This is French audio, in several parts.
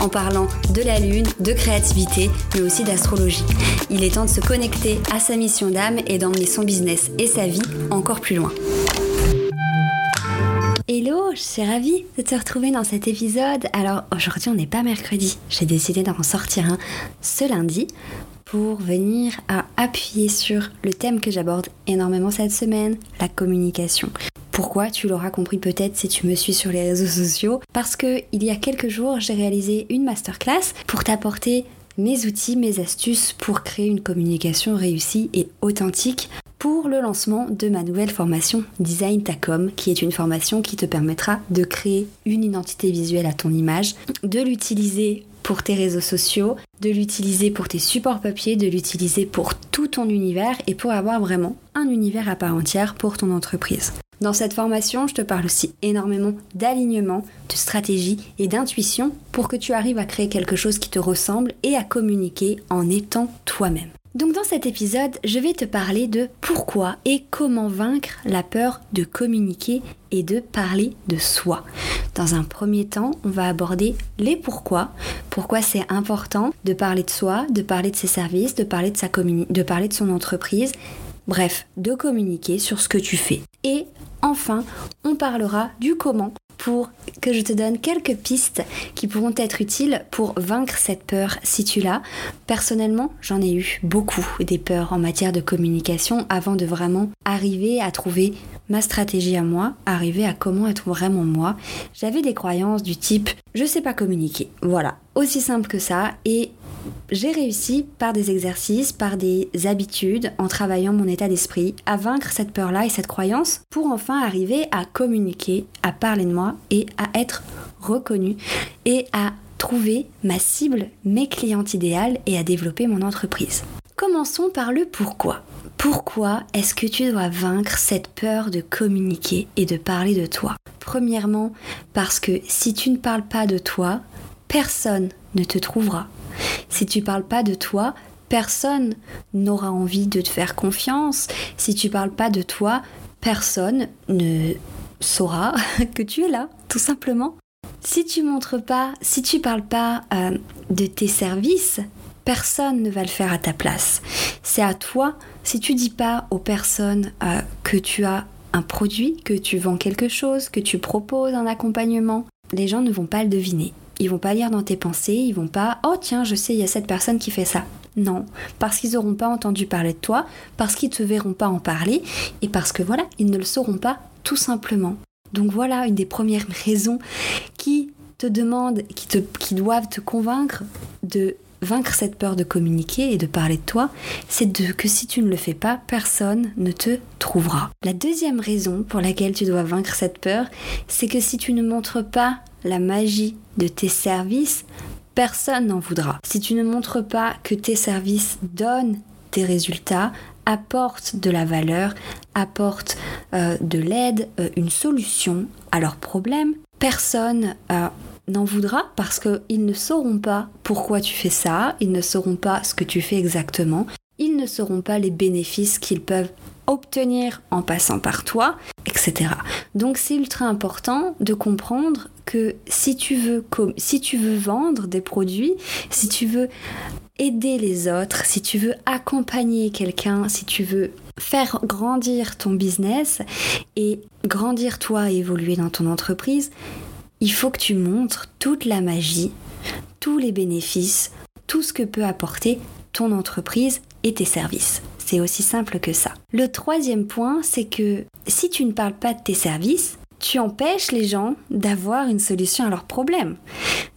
en parlant de la lune, de créativité, mais aussi d'astrologie. Il est temps de se connecter à sa mission d'âme et d'emmener son business et sa vie encore plus loin. Hello, je suis ravie de te retrouver dans cet épisode. Alors aujourd'hui on n'est pas mercredi, j'ai décidé d'en sortir un ce lundi pour venir à appuyer sur le thème que j'aborde énormément cette semaine, la communication. Pourquoi Tu l'auras compris peut-être si tu me suis sur les réseaux sociaux. Parce que il y a quelques jours, j'ai réalisé une masterclass pour t'apporter mes outils, mes astuces pour créer une communication réussie et authentique pour le lancement de ma nouvelle formation Design Tacom, qui est une formation qui te permettra de créer une identité visuelle à ton image, de l'utiliser pour tes réseaux sociaux, de l'utiliser pour tes supports papier, de l'utiliser pour tout ton univers et pour avoir vraiment un univers à part entière pour ton entreprise. Dans cette formation, je te parle aussi énormément d'alignement, de stratégie et d'intuition pour que tu arrives à créer quelque chose qui te ressemble et à communiquer en étant toi-même. Donc dans cet épisode, je vais te parler de pourquoi et comment vaincre la peur de communiquer et de parler de soi. Dans un premier temps, on va aborder les pourquoi, pourquoi c'est important de parler de soi, de parler de ses services, de parler de, sa de parler de son entreprise, bref, de communiquer sur ce que tu fais. Et enfin, on parlera du comment pour que je te donne quelques pistes qui pourront être utiles pour vaincre cette peur si tu l'as. Personnellement, j'en ai eu beaucoup des peurs en matière de communication avant de vraiment arriver à trouver ma stratégie à moi, arriver à comment être vraiment moi. J'avais des croyances du type je sais pas communiquer. Voilà, aussi simple que ça et j'ai réussi par des exercices, par des habitudes, en travaillant mon état d'esprit, à vaincre cette peur-là et cette croyance pour enfin arriver à communiquer, à parler de moi et à être reconnue et à trouver ma cible, mes clientes idéales et à développer mon entreprise. Commençons par le pourquoi. Pourquoi est-ce que tu dois vaincre cette peur de communiquer et de parler de toi? Premièrement, parce que si tu ne parles pas de toi, personne ne te trouvera. Si tu parles pas de toi, personne n'aura envie de te faire confiance. Si tu parles pas de toi, personne ne saura que tu es là, tout simplement. Si tu montres pas, si tu parles pas euh, de tes services, personne ne va le faire à ta place. C'est à toi. Si tu dis pas aux personnes euh, que tu as un produit, que tu vends quelque chose, que tu proposes un accompagnement, les gens ne vont pas le deviner. Ils vont pas lire dans tes pensées, ils vont pas oh tiens, je sais, il y a cette personne qui fait ça. Non, parce qu'ils n'auront pas entendu parler de toi, parce qu'ils te verront pas en parler et parce que voilà, ils ne le sauront pas tout simplement. Donc voilà une des premières raisons qui te demandent, qui, te, doivent te convaincre de vaincre cette peur de communiquer et de parler de toi, c'est de, que si tu ne le fais pas, personne ne te trouvera. La deuxième raison pour laquelle tu dois vaincre cette peur, c'est que si tu ne montres pas la magie de tes services, personne n'en voudra. Si tu ne montres pas que tes services donnent des résultats, apportent de la valeur, apportent euh, de l'aide, euh, une solution à leurs problèmes, personne euh, n'en voudra parce qu'ils ne sauront pas pourquoi tu fais ça, ils ne sauront pas ce que tu fais exactement, ils ne sauront pas les bénéfices qu'ils peuvent obtenir en passant par toi, Donc c'est ultra important de comprendre que si tu veux vendre des produits, si tu veux aider les autres, si tu veux accompagner quelqu'un, si tu veux faire grandir ton business et grandir toi et évoluer dans ton entreprise, il faut que tu montres toute la magie, tous les bénéfices, tout ce que peut apporter ton entreprise et tes services. C'est aussi simple que ça. Le troisième point, c'est que si tu ne parles pas de tes services, tu empêches les gens d'avoir une solution à leurs problèmes.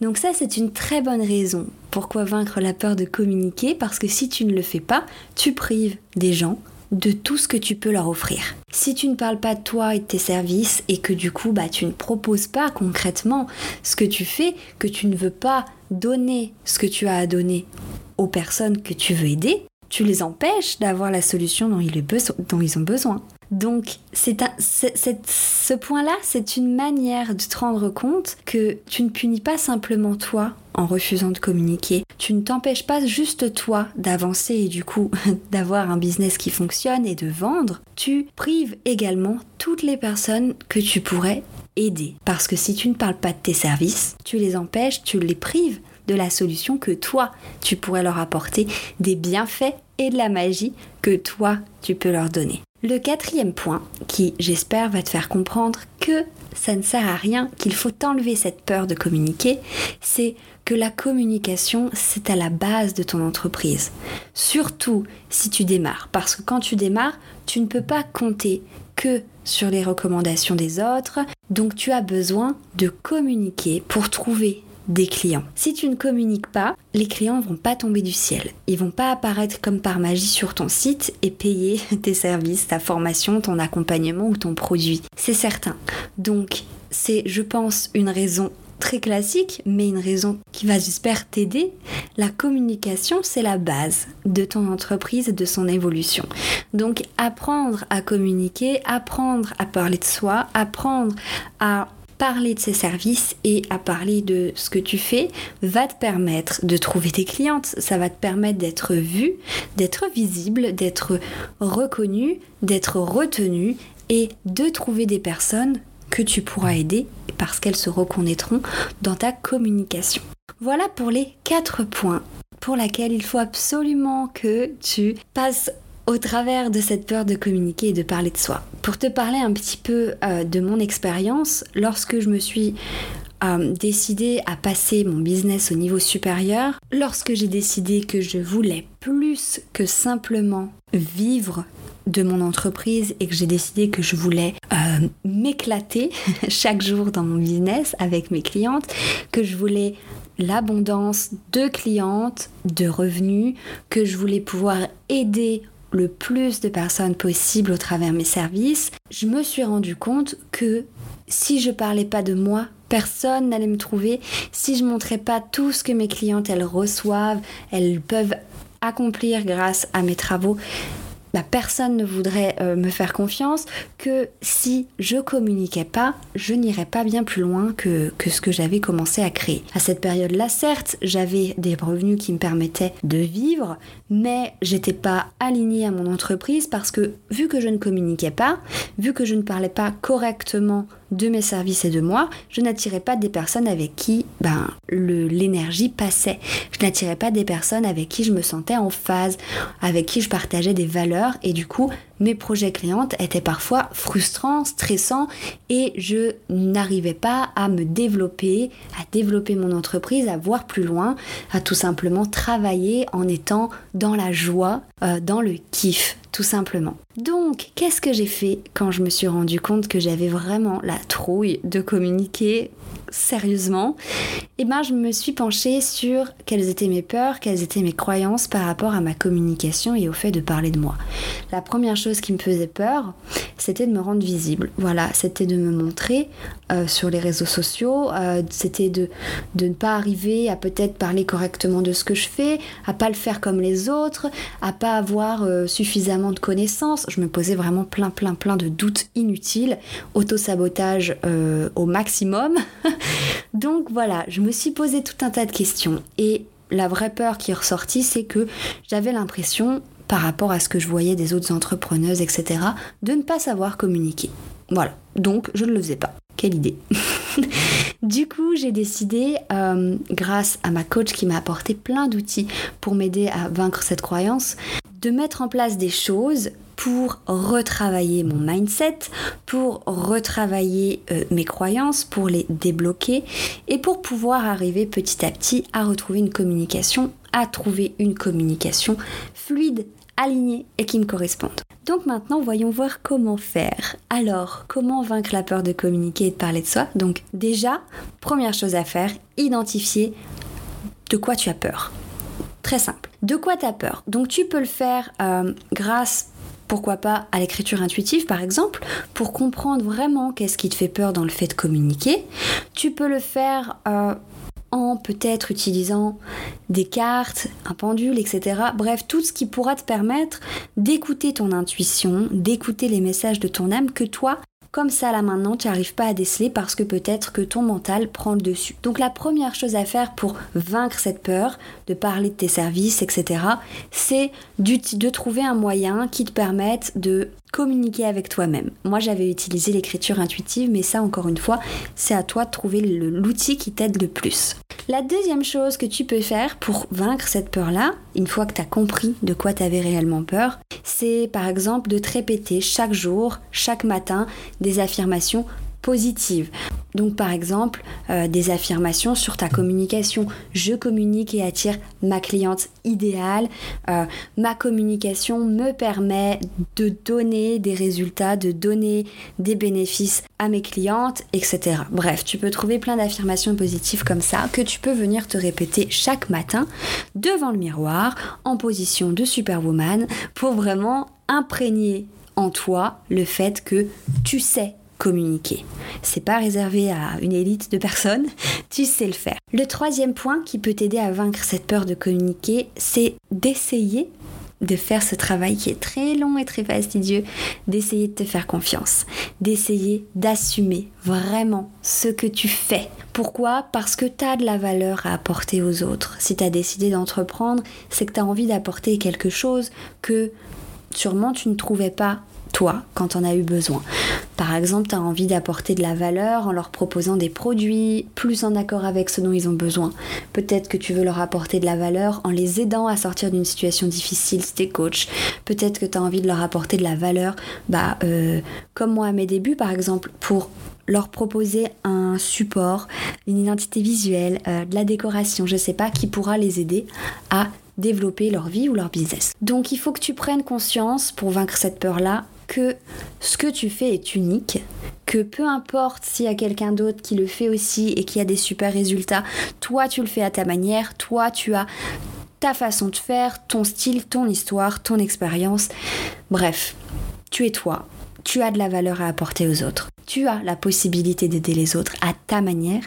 Donc ça, c'est une très bonne raison. Pourquoi vaincre la peur de communiquer Parce que si tu ne le fais pas, tu prives des gens de tout ce que tu peux leur offrir. Si tu ne parles pas de toi et de tes services et que du coup bah, tu ne proposes pas concrètement ce que tu fais, que tu ne veux pas donner ce que tu as à donner aux personnes que tu veux aider, tu les empêches d'avoir la solution dont ils ont besoin. Donc, c'est ce point-là, c'est une manière de te rendre compte que tu ne punis pas simplement toi en refusant de communiquer. Tu ne t'empêches pas juste toi d'avancer et du coup d'avoir un business qui fonctionne et de vendre. Tu prives également toutes les personnes que tu pourrais aider. Parce que si tu ne parles pas de tes services, tu les empêches, tu les prives de la solution que toi, tu pourrais leur apporter, des bienfaits et de la magie que toi, tu peux leur donner. Le quatrième point, qui j'espère va te faire comprendre que ça ne sert à rien, qu'il faut enlever cette peur de communiquer, c'est que la communication, c'est à la base de ton entreprise. Surtout si tu démarres, parce que quand tu démarres, tu ne peux pas compter que sur les recommandations des autres, donc tu as besoin de communiquer pour trouver des clients. Si tu ne communiques pas, les clients vont pas tomber du ciel. Ils vont pas apparaître comme par magie sur ton site et payer tes services, ta formation, ton accompagnement ou ton produit. C'est certain. Donc, c'est, je pense, une raison très classique, mais une raison qui va, j'espère, t'aider. La communication, c'est la base de ton entreprise et de son évolution. Donc, apprendre à communiquer, apprendre à parler de soi, apprendre à parler de ses services et à parler de ce que tu fais va te permettre de trouver des clientes, ça va te permettre d'être vu, d'être visible, d'être reconnu, d'être retenu et de trouver des personnes que tu pourras aider parce qu'elles se reconnaîtront dans ta communication. Voilà pour les quatre points pour lesquels il faut absolument que tu passes au travers de cette peur de communiquer et de parler de soi. Pour te parler un petit peu euh, de mon expérience, lorsque je me suis euh, décidé à passer mon business au niveau supérieur, lorsque j'ai décidé que je voulais plus que simplement vivre de mon entreprise et que j'ai décidé que je voulais euh, m'éclater chaque jour dans mon business avec mes clientes, que je voulais l'abondance de clientes, de revenus, que je voulais pouvoir aider le plus de personnes possible au travers mes services, je me suis rendu compte que si je parlais pas de moi, personne n'allait me trouver. Si je montrais pas tout ce que mes clientes elles reçoivent, elles peuvent accomplir grâce à mes travaux, bah, personne ne voudrait euh, me faire confiance, que si je communiquais pas, je n'irais pas bien plus loin que, que ce que j'avais commencé à créer. À cette période-là, certes, j'avais des revenus qui me permettaient de vivre, mais j'étais pas alignée à mon entreprise parce que vu que je ne communiquais pas, vu que je ne parlais pas correctement de mes services et de moi, je n'attirais pas des personnes avec qui ben, l'énergie passait. Je n'attirais pas des personnes avec qui je me sentais en phase, avec qui je partageais des valeurs et du coup mes projets clientes étaient parfois frustrants, stressants et je n'arrivais pas à me développer, à développer mon entreprise, à voir plus loin, à tout simplement travailler en étant dans la joie, euh, dans le kiff, tout simplement. Donc, qu'est-ce que j'ai fait quand je me suis rendu compte que j'avais vraiment la trouille de communiquer sérieusement, eh ben je me suis penchée sur quelles étaient mes peurs, quelles étaient mes croyances par rapport à ma communication et au fait de parler de moi. La première chose qui me faisait peur, c'était de me rendre visible. Voilà, c'était de me montrer euh, sur les réseaux sociaux, euh, c'était de, de ne pas arriver à peut-être parler correctement de ce que je fais, à pas le faire comme les autres, à pas avoir euh, suffisamment de connaissances. Je me posais vraiment plein plein plein de doutes inutiles, auto-sabotage au maximum. Donc voilà, je me suis posé tout un tas de questions et la vraie peur qui est ressortie, c'est que j'avais l'impression, par rapport à ce que je voyais des autres entrepreneuses, etc., de ne pas savoir communiquer. Voilà, donc je ne le faisais pas. Quelle idée Du coup, j'ai décidé, euh, grâce à ma coach qui m'a apporté plein d'outils pour m'aider à vaincre cette croyance, de mettre en place des choses pour retravailler mon mindset, pour retravailler euh, mes croyances, pour les débloquer et pour pouvoir arriver petit à petit à retrouver une communication, à trouver une communication fluide, alignée et qui me corresponde. Donc maintenant, voyons voir comment faire. Alors, comment vaincre la peur de communiquer et de parler de soi? Donc déjà, première chose à faire, identifier de quoi tu as peur. Très simple. De quoi tu as peur? Donc tu peux le faire euh, grâce pourquoi pas à l'écriture intuitive par exemple, pour comprendre vraiment qu'est-ce qui te fait peur dans le fait de communiquer. Tu peux le faire euh, en peut-être utilisant des cartes, un pendule, etc. Bref, tout ce qui pourra te permettre d'écouter ton intuition, d'écouter les messages de ton âme que toi, comme ça là maintenant, tu n'arrives pas à déceler parce que peut-être que ton mental prend le dessus. Donc la première chose à faire pour vaincre cette peur, de parler de tes services, etc., c'est de trouver un moyen qui te permette de communiquer avec toi-même. Moi, j'avais utilisé l'écriture intuitive, mais ça, encore une fois, c'est à toi de trouver l'outil qui t'aide le plus. La deuxième chose que tu peux faire pour vaincre cette peur-là, une fois que tu as compris de quoi tu avais réellement peur, c'est par exemple de te répéter chaque jour, chaque matin, des affirmations positives. Donc par exemple, euh, des affirmations sur ta communication. Je communique et attire ma cliente idéale. Euh, ma communication me permet de donner des résultats, de donner des bénéfices à mes clientes, etc. Bref, tu peux trouver plein d'affirmations positives comme ça que tu peux venir te répéter chaque matin devant le miroir en position de superwoman pour vraiment imprégner en toi le fait que tu sais communiquer. C'est pas réservé à une élite de personnes, tu sais le faire. Le troisième point qui peut t'aider à vaincre cette peur de communiquer, c'est d'essayer de faire ce travail qui est très long et très fastidieux, d'essayer de te faire confiance, d'essayer d'assumer vraiment ce que tu fais. Pourquoi? Parce que tu as de la valeur à apporter aux autres. Si tu as décidé d'entreprendre, c'est que tu as envie d'apporter quelque chose que sûrement tu ne trouvais pas toi quand on a eu besoin. Par exemple, tu as envie d'apporter de la valeur en leur proposant des produits plus en accord avec ce dont ils ont besoin. Peut-être que tu veux leur apporter de la valeur en les aidant à sortir d'une situation difficile si coach. Peut-être que tu as envie de leur apporter de la valeur, bah, euh, comme moi à mes débuts par exemple, pour leur proposer un support, une identité visuelle, euh, de la décoration, je sais pas, qui pourra les aider à développer leur vie ou leur business. Donc il faut que tu prennes conscience pour vaincre cette peur-là que ce que tu fais est unique, que peu importe s'il y a quelqu'un d'autre qui le fait aussi et qui a des super résultats, toi tu le fais à ta manière, toi tu as ta façon de faire, ton style, ton histoire, ton expérience. Bref, tu es toi, tu as de la valeur à apporter aux autres, tu as la possibilité d'aider les autres à ta manière,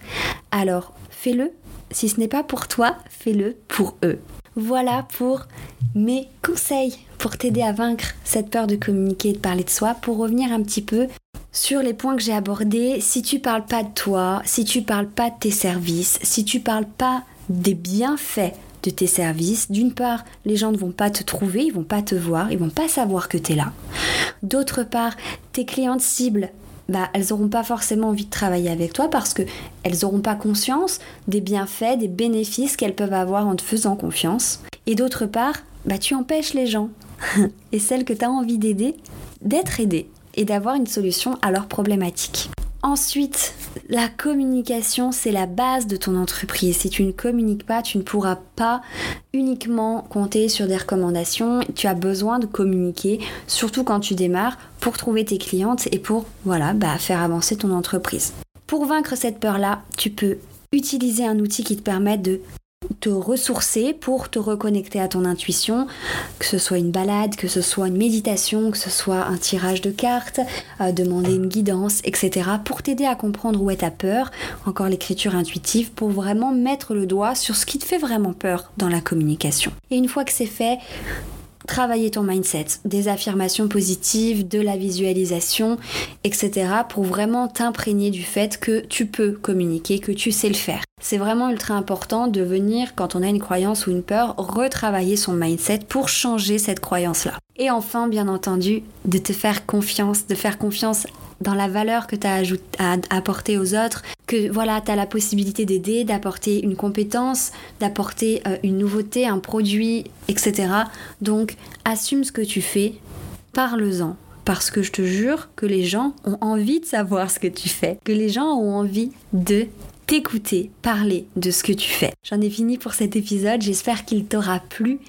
alors fais-le. Si ce n'est pas pour toi, fais-le pour eux. Voilà pour mes conseils pour t'aider à vaincre cette peur de communiquer et de parler de soi. Pour revenir un petit peu sur les points que j'ai abordés, si tu parles pas de toi, si tu parles pas de tes services, si tu parles pas des bienfaits de tes services, d'une part, les gens ne vont pas te trouver, ils vont pas te voir, ils vont pas savoir que tu es là. D'autre part, tes clientes cibles bah, elles n'auront pas forcément envie de travailler avec toi parce qu'elles n'auront pas conscience des bienfaits, des bénéfices qu'elles peuvent avoir en te faisant confiance. Et d'autre part, bah, tu empêches les gens et celles que tu as envie d'aider d'être aidées et d'avoir une solution à leurs problématiques. Ensuite, la communication, c'est la base de ton entreprise. Si tu ne communiques pas, tu ne pourras pas uniquement compter sur des recommandations. Tu as besoin de communiquer, surtout quand tu démarres, pour trouver tes clientes et pour voilà, bah, faire avancer ton entreprise. Pour vaincre cette peur-là, tu peux utiliser un outil qui te permette de te ressourcer pour te reconnecter à ton intuition, que ce soit une balade, que ce soit une méditation, que ce soit un tirage de cartes, demander une guidance, etc. pour t'aider à comprendre où est ta peur, encore l'écriture intuitive, pour vraiment mettre le doigt sur ce qui te fait vraiment peur dans la communication. Et une fois que c'est fait, travailler ton mindset, des affirmations positives, de la visualisation, etc. pour vraiment t'imprégner du fait que tu peux communiquer, que tu sais le faire. C'est vraiment ultra important de venir, quand on a une croyance ou une peur, retravailler son mindset pour changer cette croyance-là. Et enfin, bien entendu, de te faire confiance, de faire confiance dans la valeur que tu as apportée aux autres, que voilà, tu as la possibilité d'aider, d'apporter une compétence, d'apporter euh, une nouveauté, un produit, etc. Donc, assume ce que tu fais, parle-en. Parce que je te jure que les gens ont envie de savoir ce que tu fais, que les gens ont envie de t'écouter parler de ce que tu fais. J'en ai fini pour cet épisode, j'espère qu'il t'aura plu.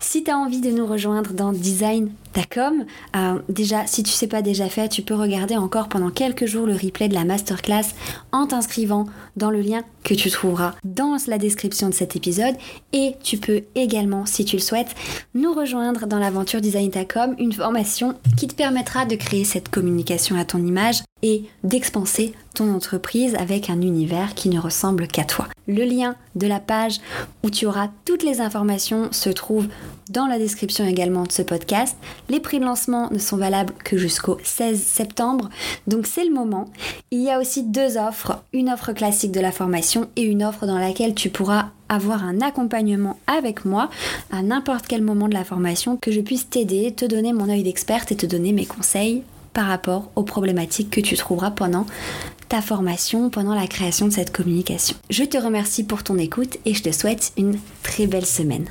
Si tu as envie de nous rejoindre dans Design Tacom, euh, déjà, si tu sais pas déjà fait, tu peux regarder encore pendant quelques jours le replay de la masterclass en t'inscrivant dans le lien que tu trouveras dans la description de cet épisode. Et tu peux également, si tu le souhaites, nous rejoindre dans l'aventure Design Tacom, une formation qui te permettra de créer cette communication à ton image et d'expanser ton entreprise avec un univers qui ne ressemble qu'à toi. Le lien de la page où tu auras toutes les informations se trouve dans la description également de ce podcast. Les prix de lancement ne sont valables que jusqu'au 16 septembre, donc c'est le moment. Il y a aussi deux offres, une offre classique de la formation et une offre dans laquelle tu pourras avoir un accompagnement avec moi à n'importe quel moment de la formation, que je puisse t'aider, te donner mon œil d'experte et te donner mes conseils par rapport aux problématiques que tu trouveras pendant formation, pendant la création de cette communication. Je te remercie pour ton écoute et je te souhaite une très belle semaine.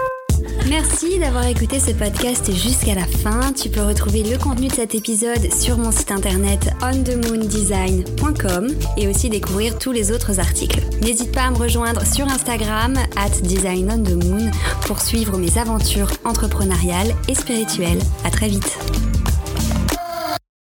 Merci d'avoir écouté ce podcast jusqu'à la fin. Tu peux retrouver le contenu de cet épisode sur mon site internet onthemoondesign.com et aussi découvrir tous les autres articles. N'hésite pas à me rejoindre sur Instagram at designonthemoon pour suivre mes aventures entrepreneuriales et spirituelles. À très vite.